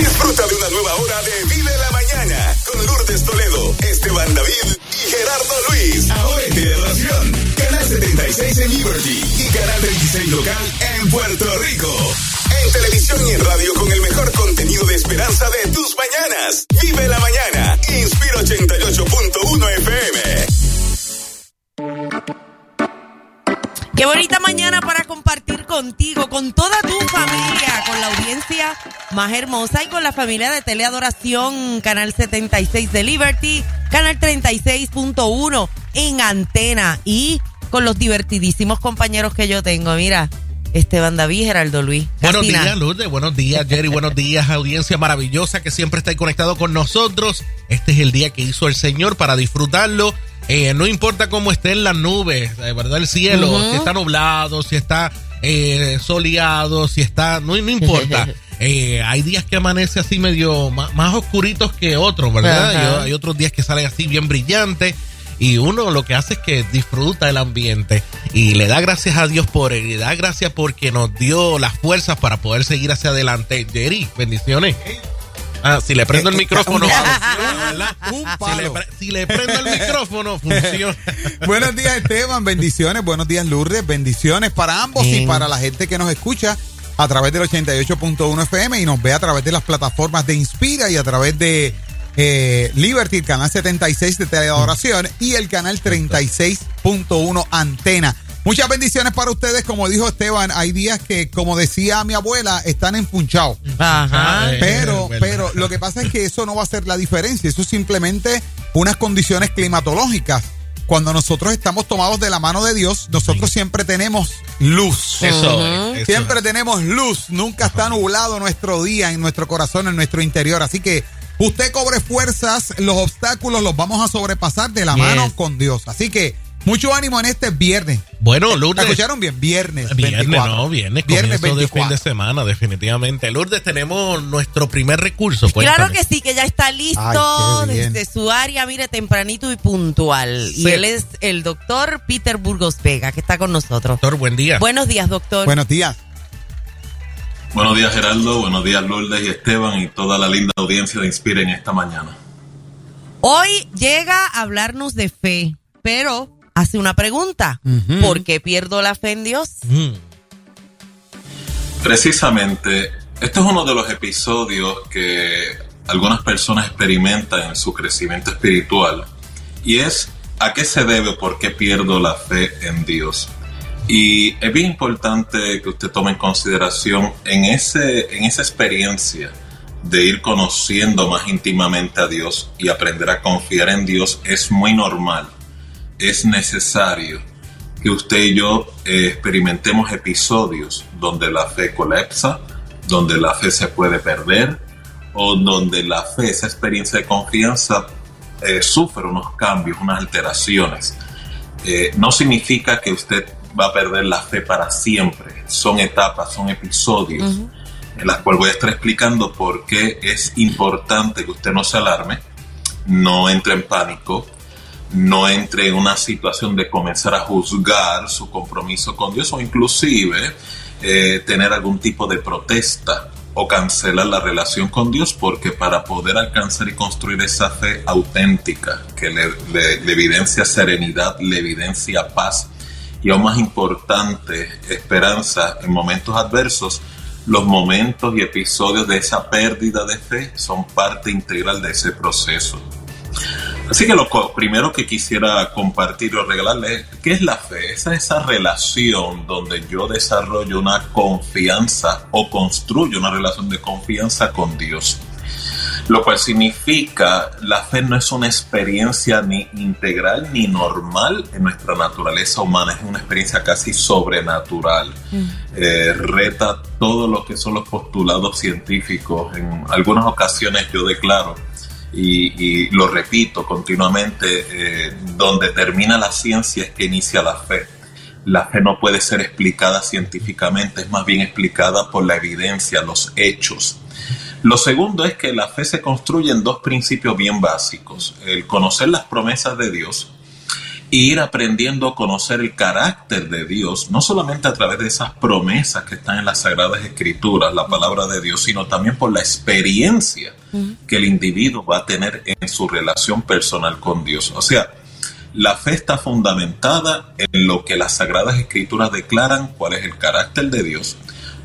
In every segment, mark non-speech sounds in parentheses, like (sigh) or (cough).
Disfruta de una nueva hora de Vive la Mañana con Lourdes Toledo, Esteban David y Gerardo Luis. Ahora en televisión, Canal 76 en Liberty y Canal 26 local en Puerto Rico. En televisión y en radio con el mejor contenido de esperanza de tus mañanas. Vive la mañana. Inspira 88.1 FM. Qué bonita mañana para compartir contigo, con toda tu familia, con la audiencia más hermosa y con la familia de Teleadoración, Canal 76 de Liberty, Canal 36.1 en antena y con los divertidísimos compañeros que yo tengo. Mira, Esteban David, Geraldo Luis. Buenos días, Lourdes. Buenos días, Jerry. Buenos días, audiencia maravillosa que siempre está ahí conectado con nosotros. Este es el día que hizo el Señor para disfrutarlo. Eh, no importa cómo estén las nubes, eh, ¿verdad? El cielo, si está nublado, si está eh, soleado, si está. No, no importa. (laughs) hay días que amanece así medio más, oscuritos que otros, ¿verdad? hay otros días que salen así bien brillantes y uno lo que hace es que disfruta el ambiente y le da gracias a Dios por él y le da gracias porque nos dio las fuerzas para poder seguir hacia adelante. Jerry, bendiciones. Ah, si le prendo el micrófono, Si le, prendo el micrófono, funciona. (laughs) buenos días, Esteban. Bendiciones. Buenos días, Lourdes. Bendiciones para ambos y para la gente que nos escucha a través del 88.1 FM y nos ve a través de las plataformas de Inspira y a través de eh, Liberty, el canal 76 de Teleadoración y el canal 36.1 Antena. Muchas bendiciones para ustedes. Como dijo Esteban, hay días que, como decía mi abuela, están empunchados. Ajá. Pero, pero lo que pasa es que eso no va a ser la diferencia. Eso es simplemente unas condiciones climatológicas. Cuando nosotros estamos tomados de la mano de Dios, nosotros siempre tenemos luz. Eso, Siempre tenemos luz. Nunca está nublado nuestro día en nuestro corazón, en nuestro interior. Así que Usted cobre fuerzas, los obstáculos los vamos a sobrepasar de la mano con Dios. Así que mucho ánimo en este viernes. Bueno, Lourdes. ¿Escucharon bien? Viernes. Viernes, no, viernes, viernes de fin de semana, definitivamente. Lourdes, tenemos nuestro primer recurso. Claro que sí, que ya está listo desde su área, mire, tempranito y puntual. Y él es el doctor Peter Burgos Vega, que está con nosotros. Doctor, buen día. Buenos días, doctor. Buenos días. Buenos días Geraldo, buenos días Lourdes y Esteban y toda la linda audiencia de Inspira en esta mañana. Hoy llega a hablarnos de fe, pero hace una pregunta. ¿Por qué pierdo la fe en Dios? Precisamente, este es uno de los episodios que algunas personas experimentan en su crecimiento espiritual y es a qué se debe o por qué pierdo la fe en Dios. Y es bien importante que usted tome en consideración en, ese, en esa experiencia de ir conociendo más íntimamente a Dios y aprender a confiar en Dios, es muy normal, es necesario que usted y yo eh, experimentemos episodios donde la fe colapsa, donde la fe se puede perder o donde la fe, esa experiencia de confianza, eh, sufre unos cambios, unas alteraciones. Eh, no significa que usted va a perder la fe para siempre. Son etapas, son episodios en las cuales voy a estar explicando por qué es importante que usted no se alarme, no entre en pánico, no entre en una situación de comenzar a juzgar su compromiso con Dios o inclusive eh, tener algún tipo de protesta o cancelar la relación con Dios porque para poder alcanzar y construir esa fe auténtica que le evidencia serenidad, le evidencia paz, y aún más importante, esperanza en momentos adversos, los momentos y episodios de esa pérdida de fe son parte integral de ese proceso. Así que lo primero que quisiera compartir o regalarle es, ¿qué es la fe? Esa es esa relación donde yo desarrollo una confianza o construyo una relación de confianza con Dios lo cual significa la fe no es una experiencia ni integral ni normal en nuestra naturaleza humana, es una experiencia casi sobrenatural. Mm. Eh, reta todo lo que son los postulados científicos. En algunas ocasiones yo declaro y, lo repito continuamente, eh, donde termina la ciencia es que inicia la fe. La fe no puede ser explicada científicamente, es más bien explicada por la evidencia, los hechos. Lo segundo es que la fe se construye en dos principios bien básicos, el conocer las promesas de Dios y ir aprendiendo a conocer el carácter de Dios, no solamente a través de esas promesas que están en las Sagradas Escrituras, la palabra de Dios, sino también por la experiencia que el individuo va a tener en su relación personal con Dios. O sea, la fe está fundamentada en lo que las Sagradas Escrituras declaran, cuál es el carácter de Dios,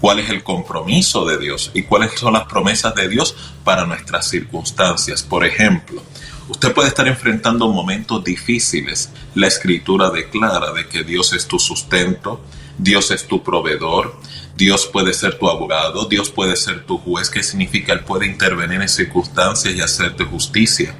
cuál es el compromiso de Dios y cuáles son las promesas de Dios para nuestras circunstancias. Por ejemplo, usted puede estar enfrentando momentos difíciles. La escritura declara de que Dios es tu sustento, Dios es tu proveedor, Dios puede ser tu abogado, Dios puede ser tu juez, que significa Él puede intervenir en circunstancias y hacerte justicia.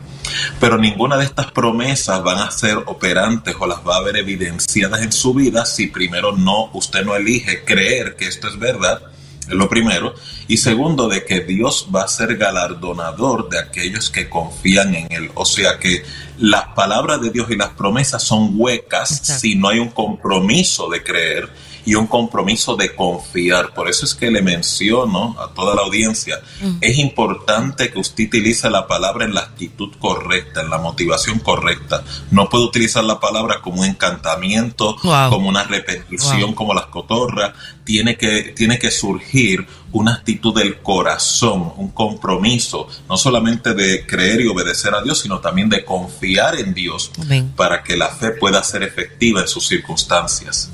Pero ninguna de estas promesas van a ser operantes o las va a ver evidenciadas en su vida si primero no, usted no elige creer que esto es verdad, es lo primero. Y segundo, de que Dios va a ser galardonador de aquellos que confían en Él. O sea que las palabras de Dios y las promesas son huecas si no hay un compromiso de creer y un compromiso de confiar. Por eso es que le menciono a toda la audiencia, es importante que usted utilice la palabra en la actitud correcta, en la motivación correcta. No puede utilizar la palabra como un encantamiento, como una repetición, como las cotorras. Tiene que, tiene que surgir una actitud del corazón, un compromiso, no solamente de creer y obedecer a Dios, sino también de confiar en Dios para que la fe pueda ser efectiva en sus circunstancias.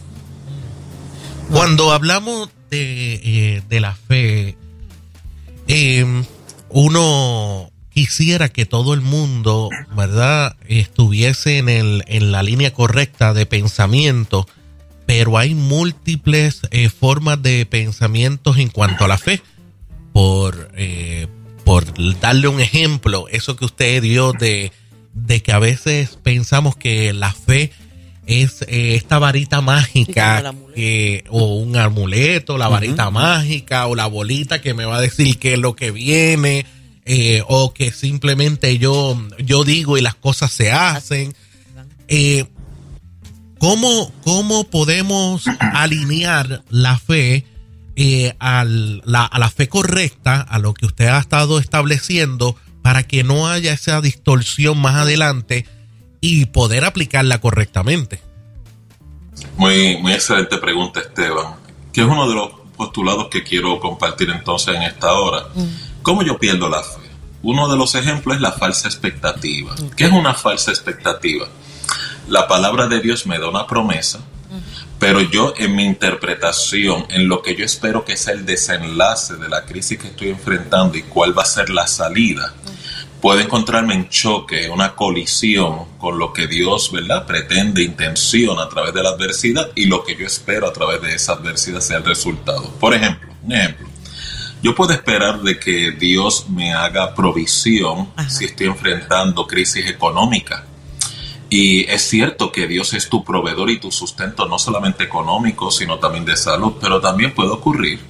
Cuando hablamos de, eh, la fe, em, uno quisiera que todo el mundo, ¿verdad?, estuviese en, el, en la línea correcta de pensamiento, pero hay múltiples eh, formas de pensamientos en cuanto a la fe. Por, eh, por darle un ejemplo, eso que usted dio de, de que a veces pensamos que la fe es eh, esta varita mágica o un amuleto, la varita mágica o la bolita que me va a decir qué es lo que viene eh, o que simplemente yo, yo digo y las cosas se hacen. Eh, ¿cómo, ¿Cómo podemos alinear la fe a la fe correcta, a lo que usted ha estado estableciendo, para que no haya esa distorsión más adelante? Y poder aplicarla correctamente? Muy, muy excelente pregunta, Esteban, que es uno de los postulados que quiero compartir entonces en esta hora. Mm. ¿Cómo yo pierdo la fe? Uno de los ejemplos es la falsa expectativa. ¿Qué es una falsa expectativa? La palabra de Dios me da una promesa, pero yo en mi interpretación, en lo que yo espero que sea el desenlace de la crisis que estoy enfrentando y cuál va a ser la salida, puedo encontrarme en choque, una colisión con lo que Dios, ¿verdad?, pretende, intenciona a través de la adversidad y lo que yo espero a través de esa adversidad sea el resultado. Por ejemplo, un ejemplo. Yo puedo esperar de que Dios me haga provisión si estoy enfrentando crisis económica. Y es cierto que Dios es tu proveedor y tu sustento no solamente económico, sino también de salud, pero también puede ocurrir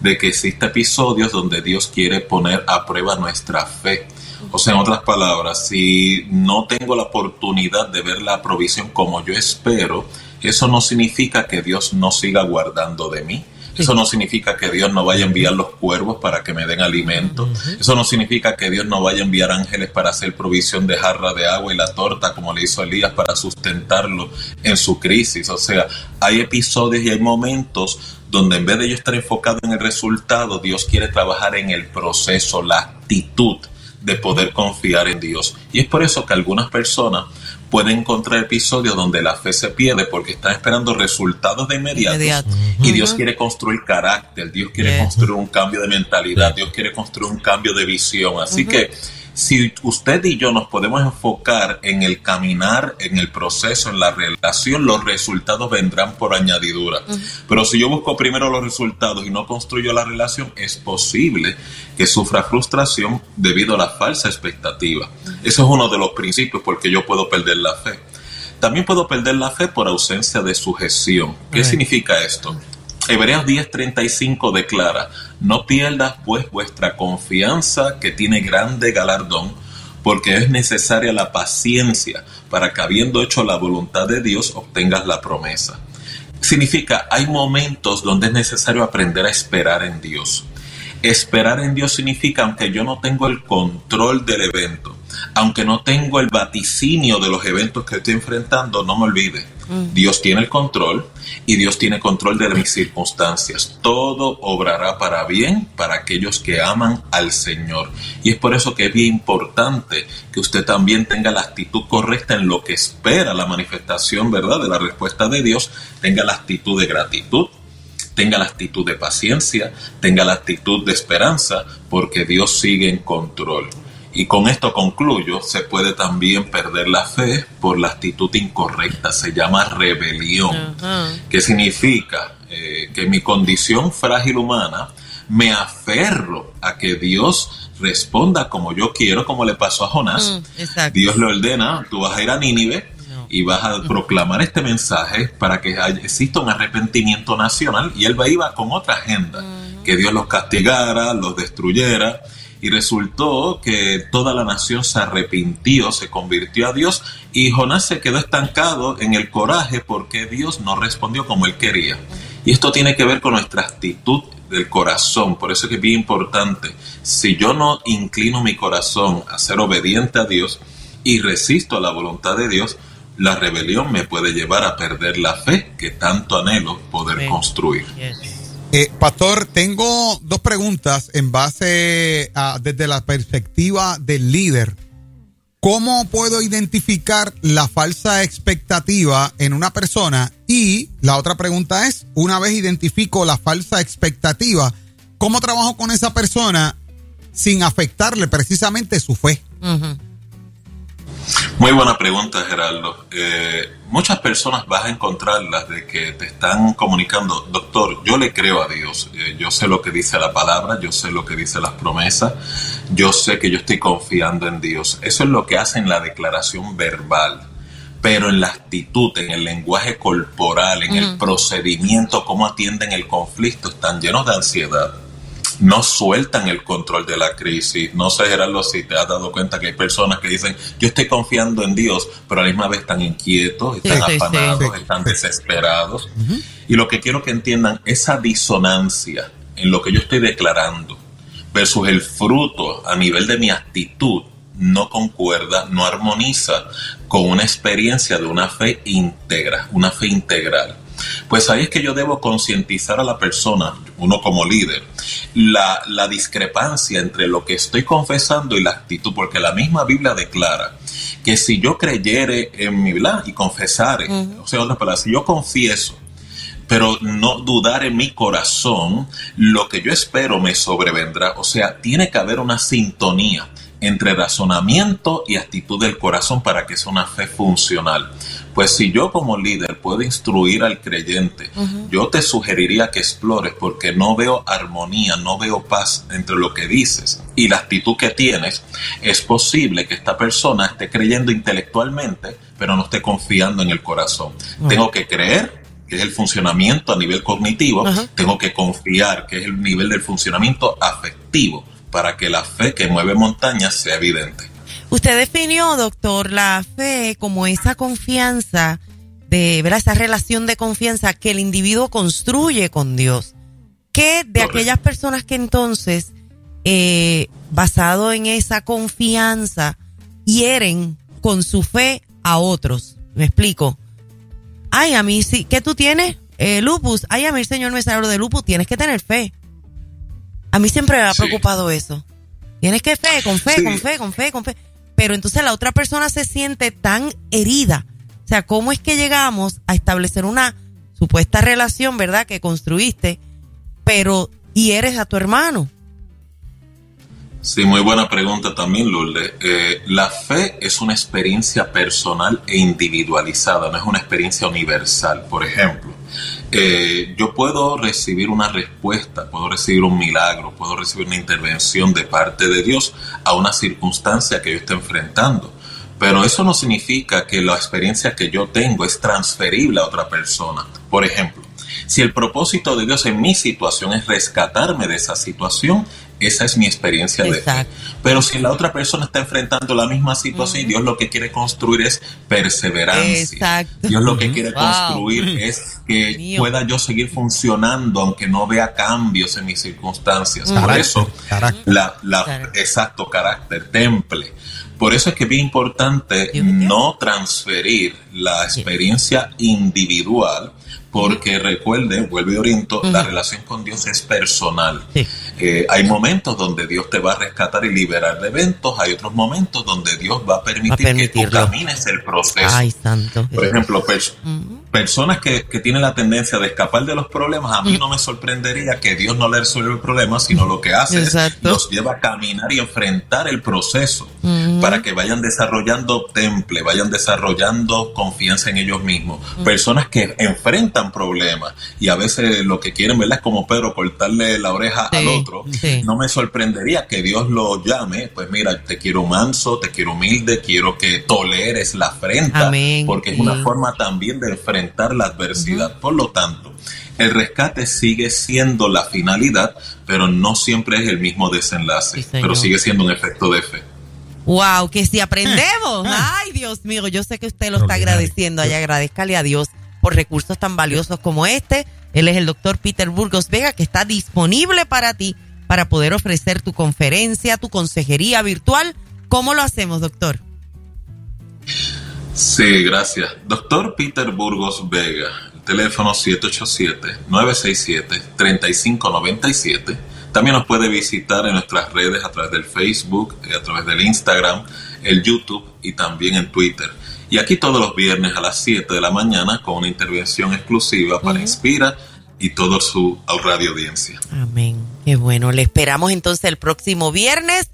de que existen episodios donde Dios quiere poner a prueba nuestra fe o sea, en otras palabras, si no tengo la oportunidad de ver la provisión como yo espero, eso no significa que Dios no siga guardando de mí. Eso no significa que Dios no vaya a enviar los cuervos para que me den alimento. Eso no significa que Dios no vaya a enviar ángeles para hacer provisión de jarra de agua y la torta como le hizo Elías para sustentarlo en su crisis. O sea, hay episodios y hay momentos donde en vez de yo estar enfocado en el resultado, Dios quiere trabajar en el proceso, la actitud de poder confiar en Dios. Y es por eso que algunas personas pueden encontrar episodios donde la fe se pierde porque están esperando resultados de inmediato. Y Dios quiere construir carácter, Dios quiere construir un cambio de mentalidad, Dios quiere construir un cambio de visión. Así que si usted y yo nos podemos enfocar en el caminar, en el proceso, en la relación, los resultados vendrán por añadidura. Pero si yo busco primero los resultados y no construyo la relación, es posible que sufra frustración debido a la falsa expectativa. Eso es uno de los principios porque yo puedo perder la fe. También puedo perder la fe por ausencia de sujeción. ¿Qué significa esto? Hebreos 10:35 declara, no pierdas pues vuestra confianza que tiene grande galardón, porque es necesaria la paciencia para que habiendo hecho la voluntad de Dios obtengas la promesa. Significa, hay momentos donde es necesario aprender a esperar en Dios. Esperar en Dios significa, aunque yo no tengo el control del evento, aunque no tengo el vaticinio de los eventos que estoy enfrentando, no me olvide. Mm. Dios tiene el control y Dios tiene control de mis circunstancias. Todo obrará para bien para aquellos que aman al Señor. Y es por eso que es bien importante que usted también tenga la actitud correcta en lo que espera la manifestación, ¿verdad?, de la respuesta de Dios, tenga la actitud de gratitud, tenga la actitud de paciencia, tenga la actitud de esperanza, porque Dios sigue en control. Y con esto concluyo, se puede también perder la fe por la actitud incorrecta, se llama rebelión, que significa eh, que mi condición frágil humana me aferro a que Dios responda como yo quiero, como le pasó a Jonás. Mm, Dios le ordena, tú vas a ir a Nínive y vas a proclamar este mensaje para que exista un arrepentimiento nacional y él iba con otra agenda, que Dios los castigara, los destruyera y resultó que toda la nación se arrepintió, se convirtió a Dios y Jonás se quedó estancado en el coraje porque Dios no respondió como él quería. Y esto tiene que ver con nuestra actitud del corazón, por eso es que es bien importante. Si yo no inclino mi corazón a ser obediente a Dios y resisto a la voluntad de Dios, la rebelión me puede llevar a perder la fe que tanto anhelo poder construir. Eh, Pastor, tengo dos preguntas en base a, desde la perspectiva del líder. ¿Cómo puedo identificar la falsa expectativa en una persona? Y la otra pregunta es, una vez identifico la falsa expectativa, ¿cómo trabajo con esa persona sin afectarle precisamente su fe? Muy buena pregunta, Gerardo. Eh, muchas personas vas a encontrarlas de que te están comunicando, doctor, yo le creo a Dios, eh, yo sé lo que dice la palabra, yo sé lo que dice las promesas, yo sé que yo estoy confiando en Dios. Eso es lo que hacen la declaración verbal pero en la actitud, en el lenguaje corporal, en el procedimiento, cómo atienden el conflicto, están llenos de ansiedad no sueltan el control de la crisis. No sé, Gerardo, si te has dado cuenta que hay personas que dicen, yo estoy confiando en Dios, pero a la misma vez están inquietos, están afanados, están desesperados. Y lo que quiero que entiendan, esa disonancia en lo que yo estoy declarando versus el fruto a nivel de mi actitud no concuerda, no armoniza con una experiencia de una fe íntegra, una fe integral. Pues ahí es que yo debo concientizar a la persona, uno como líder, la, discrepancia entre lo que estoy confesando y la actitud, porque la misma Biblia declara que si yo creyere en mi verdad y confesare, o sea, otras palabras, si yo confieso, pero no dudar en mi corazón, lo que yo espero me sobrevendrá. O sea, tiene que haber una sintonía entre razonamiento y actitud del corazón para que sea una fe funcional. Pues si yo como líder puedo instruir al creyente, yo te sugeriría que explores porque no veo armonía, no veo paz entre lo que dices y la actitud que tienes. Es posible que esta persona esté creyendo intelectualmente, pero no esté confiando en el corazón. Tengo que creer que es el funcionamiento a nivel cognitivo, tengo que confiar que es el nivel del funcionamiento afectivo para que la fe que mueve montañas sea evidente. Usted definió, doctor, la fe como esa confianza, de ¿verdad? esa relación de confianza que el individuo construye con Dios. ¿Qué de aquellas personas que entonces, eh, basado en esa confianza, hieren con su fe a otros? Me explico. Ay, a mí sí, ¿qué tú tienes? Eh, lupus. Ay, a mí el Señor me salió de lupus. Tienes que tener fe. A mí siempre me ha preocupado eso. Tienes que fe, con fe, con fe, con fe, con fe. Pero entonces la otra persona se siente tan herida. O sea, ¿cómo es que llegamos a establecer una supuesta relación, verdad, que construiste, pero y eres a tu hermano? Sí, muy buena pregunta también, Lourdes. Eh, la fe es una experiencia personal e individualizada, no es una experiencia universal. Por ejemplo, yo puedo recibir una respuesta, puedo recibir un milagro, puedo recibir una intervención de parte de Dios a una circunstancia que yo esté enfrentando. Pero eso no significa que la experiencia que yo tengo es transferible a otra persona. Por ejemplo, si el propósito de Dios en mi situación es rescatarme de esa situación, esa es mi experiencia de fe. Pero si la otra persona está enfrentando la misma situación, Dios lo que quiere construir es perseverancia. Dios lo que quiere construir es que pueda yo seguir funcionando aunque no vea cambios en mis circunstancias. Por eso, la, exacto carácter, temple. Por eso es que es bien importante no transferir la experiencia individual porque recuerde, vuelve oriento, la relación con Dios es personal. Eh, hay momentos donde Dios te va a rescatar y liberar de eventos, hay otros momentos donde Dios va a permitir que tú camines el proceso. Ay, santo. Por ejemplo, personas que, que, tienen la tendencia de escapar de los problemas, a mí no me sorprendería que Dios no le resuelva el problema, sino lo que hace es los lleva a caminar y enfrentar el proceso para que vayan desarrollando temple, vayan desarrollando confianza en ellos mismos. Personas que enfrentan problemas y a veces lo que quieren, ¿verdad? Es como Pedro cortarle la oreja al otro. No me sorprendería que Dios lo llame, pues mira, te quiero manso, te quiero humilde, quiero que toleres la afrenta, porque es una forma también de enfrentar la adversidad. Por lo tanto, el rescate sigue siendo la finalidad, pero no siempre es el mismo desenlace, pero sigue siendo un efecto de fe. Wow, que si aprendemos. (laughs) Ay, Dios mío, yo sé que usted lo está agradeciendo. Ay, agradezcale a Dios por recursos tan valiosos como este. Él es el doctor Peter Burgos Vega, que está disponible para ti para poder ofrecer tu conferencia, tu consejería virtual. ¿Cómo lo hacemos, doctor? Sí, gracias. Doctor Peter Burgos Vega, teléfono 787-967-3597. También nos puede visitar en nuestras redes a través del Facebook, a través del Instagram, el YouTube y también en Twitter. Y aquí todos los viernes a las 7 de la mañana con una intervención exclusiva para Inspira y todo su radio audiencia. Amén. Qué bueno. Le esperamos entonces el próximo viernes